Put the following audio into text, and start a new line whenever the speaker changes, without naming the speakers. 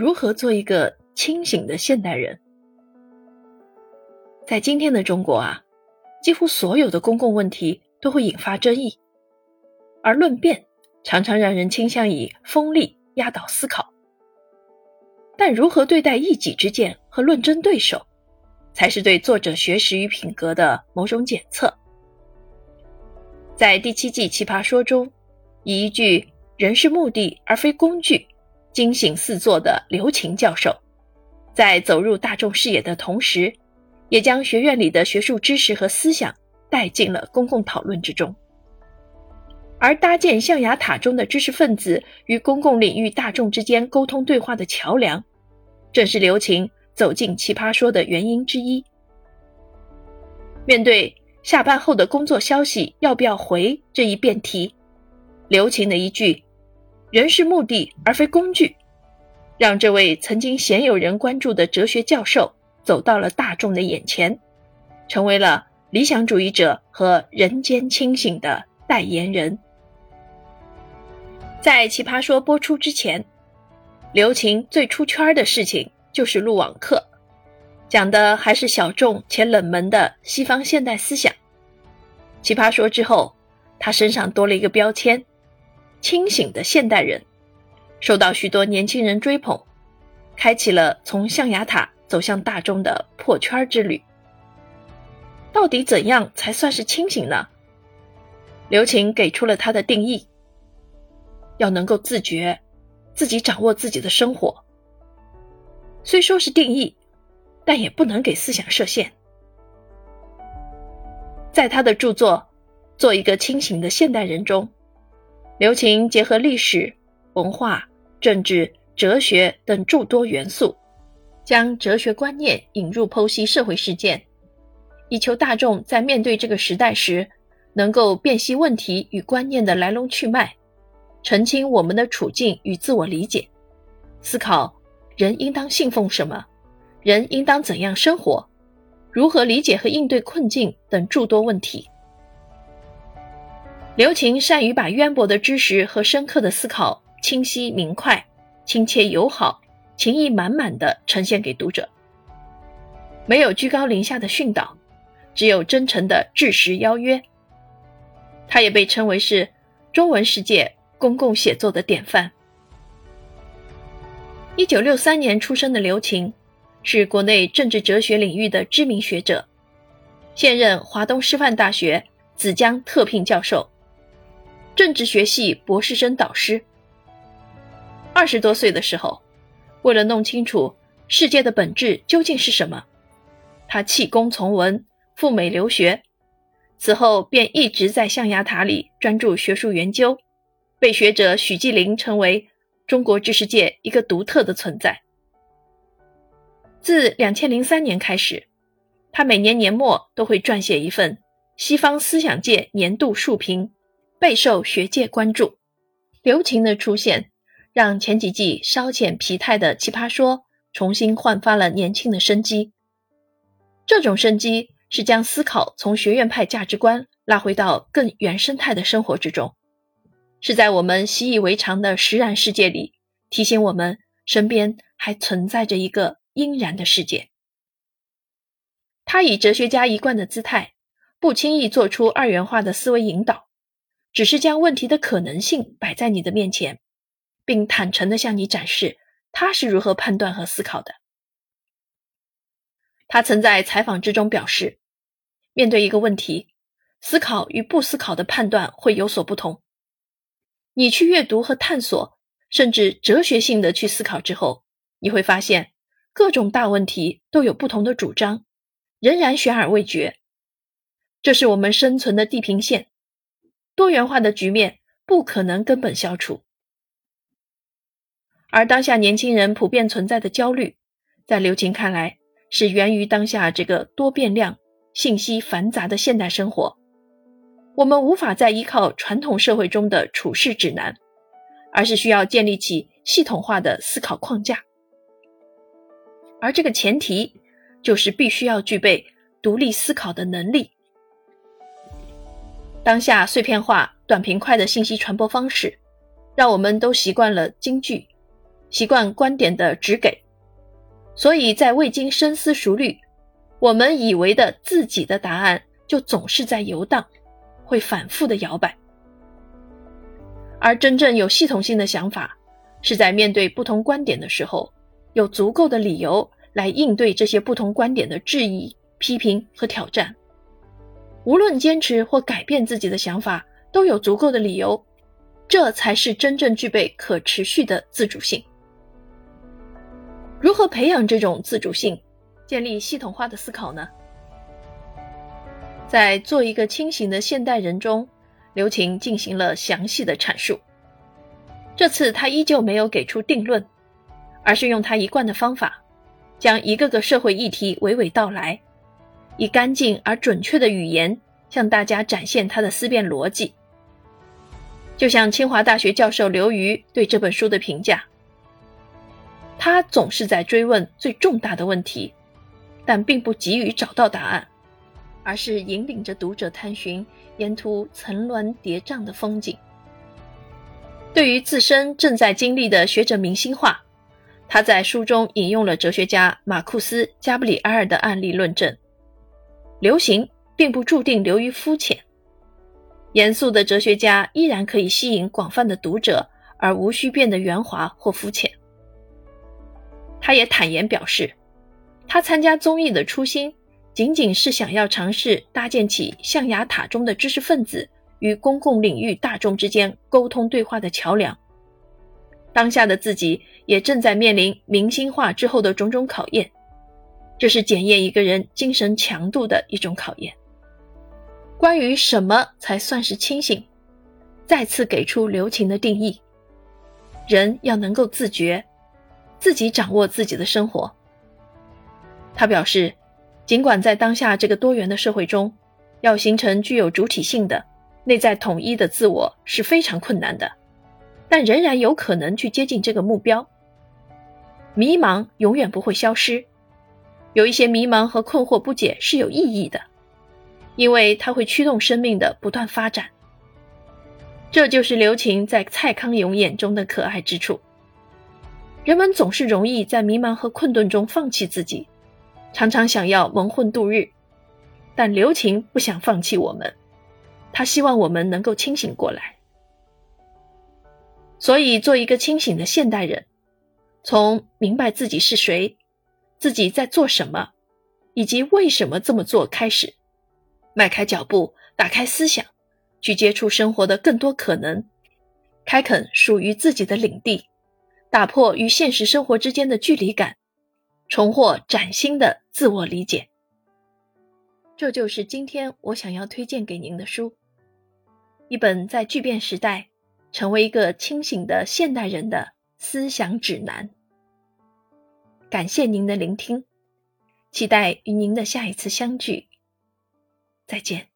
如何做一个清醒的现代人？在今天的中国啊，几乎所有的公共问题都会引发争议，而论辩常常让人倾向以锋利压倒思考。但如何对待一己之见和论争对手，才是对作者学识与品格的某种检测。在第七季《奇葩说》中，以一句“人是目的而非工具”。惊醒四座的刘擎教授，在走入大众视野的同时，也将学院里的学术知识和思想带进了公共讨论之中。而搭建象牙塔中的知识分子与公共领域大众之间沟通对话的桥梁，正是刘擎走进奇葩说的原因之一。面对下班后的工作消息要不要回这一辩题，刘擎的一句。人是目的而非工具，让这位曾经鲜有人关注的哲学教授走到了大众的眼前，成为了理想主义者和人间清醒的代言人。在《奇葩说》播出之前，刘擎最出圈的事情就是录网课，讲的还是小众且冷门的西方现代思想。《奇葩说》之后，他身上多了一个标签。清醒的现代人，受到许多年轻人追捧，开启了从象牙塔走向大众的破圈之旅。到底怎样才算是清醒呢？刘擎给出了他的定义：要能够自觉，自己掌握自己的生活。虽说是定义，但也不能给思想设限。在他的著作《做一个清醒的现代人》中。刘擎结合历史、文化、政治、哲学等诸多元素，将哲学观念引入剖析社会事件，以求大众在面对这个时代时，能够辨析问题与观念的来龙去脉，澄清我们的处境与自我理解，思考人应当信奉什么，人应当怎样生活，如何理解和应对困境等诸多问题。刘擎善于把渊博的知识和深刻的思考清晰明快、亲切友好、情意满满的呈现给读者，没有居高临下的训导，只有真诚的致实邀约。他也被称为是中文世界公共写作的典范。一九六三年出生的刘擎，是国内政治哲学领域的知名学者，现任华东师范大学子江特聘教授。政治学系博士生导师。二十多岁的时候，为了弄清楚世界的本质究竟是什么，他弃工从文，赴美留学。此后便一直在象牙塔里专注学术研究，被学者许继林称为中国知识界一个独特的存在。自两千零三年开始，他每年年末都会撰写一份西方思想界年度述评。备受学界关注，刘擎的出现让前几季稍显疲态的《奇葩说》重新焕发了年轻的生机。这种生机是将思考从学院派价值观拉回到更原生态的生活之中，是在我们习以为常的实然世界里提醒我们身边还存在着一个阴然的世界。他以哲学家一贯的姿态，不轻易做出二元化的思维引导。只是将问题的可能性摆在你的面前，并坦诚地向你展示他是如何判断和思考的。他曾在采访之中表示，面对一个问题，思考与不思考的判断会有所不同。你去阅读和探索，甚至哲学性的去思考之后，你会发现各种大问题都有不同的主张，仍然悬而未决。这是我们生存的地平线。多元化的局面不可能根本消除，而当下年轻人普遍存在的焦虑，在刘琴看来是源于当下这个多变量、信息繁杂的现代生活。我们无法再依靠传统社会中的处事指南，而是需要建立起系统化的思考框架，而这个前提就是必须要具备独立思考的能力。当下碎片化、短平快的信息传播方式，让我们都习惯了京剧，习惯观点的直给，所以在未经深思熟虑，我们以为的自己的答案就总是在游荡，会反复的摇摆。而真正有系统性的想法，是在面对不同观点的时候，有足够的理由来应对这些不同观点的质疑、批评和挑战。无论坚持或改变自己的想法，都有足够的理由，这才是真正具备可持续的自主性。如何培养这种自主性，建立系统化的思考呢？在《做一个清醒的现代人》中，刘擎进行了详细的阐述。这次他依旧没有给出定论，而是用他一贯的方法，将一个个社会议题娓娓道来。以干净而准确的语言向大家展现他的思辨逻辑，就像清华大学教授刘瑜对这本书的评价：他总是在追问最重大的问题，但并不急于找到答案，而是引领着读者探寻沿途层峦叠嶂的风景。对于自身正在经历的学者明星化，他在书中引用了哲学家马库斯·加布里埃尔的案例论证。流行并不注定流于肤浅，严肃的哲学家依然可以吸引广泛的读者，而无需变得圆滑或肤浅。他也坦言表示，他参加综艺的初心仅仅是想要尝试搭建起象牙塔中的知识分子与公共领域大众之间沟通对话的桥梁。当下的自己也正在面临明星化之后的种种考验。这是检验一个人精神强度的一种考验。关于什么才算是清醒，再次给出留情的定义：人要能够自觉，自己掌握自己的生活。他表示，尽管在当下这个多元的社会中，要形成具有主体性的、内在统一的自我是非常困难的，但仍然有可能去接近这个目标。迷茫永远不会消失。有一些迷茫和困惑不解是有意义的，因为它会驱动生命的不断发展。这就是刘擎在蔡康永眼中的可爱之处。人们总是容易在迷茫和困顿中放弃自己，常常想要蒙混度日，但刘擎不想放弃我们，他希望我们能够清醒过来。所以，做一个清醒的现代人，从明白自己是谁。自己在做什么，以及为什么这么做开始，迈开脚步，打开思想，去接触生活的更多可能，开垦属于自己的领地，打破与现实生活之间的距离感，重获崭新的自我理解。这就是今天我想要推荐给您的书，一本在巨变时代成为一个清醒的现代人的思想指南。感谢您的聆听，期待与您的下一次相聚。再见。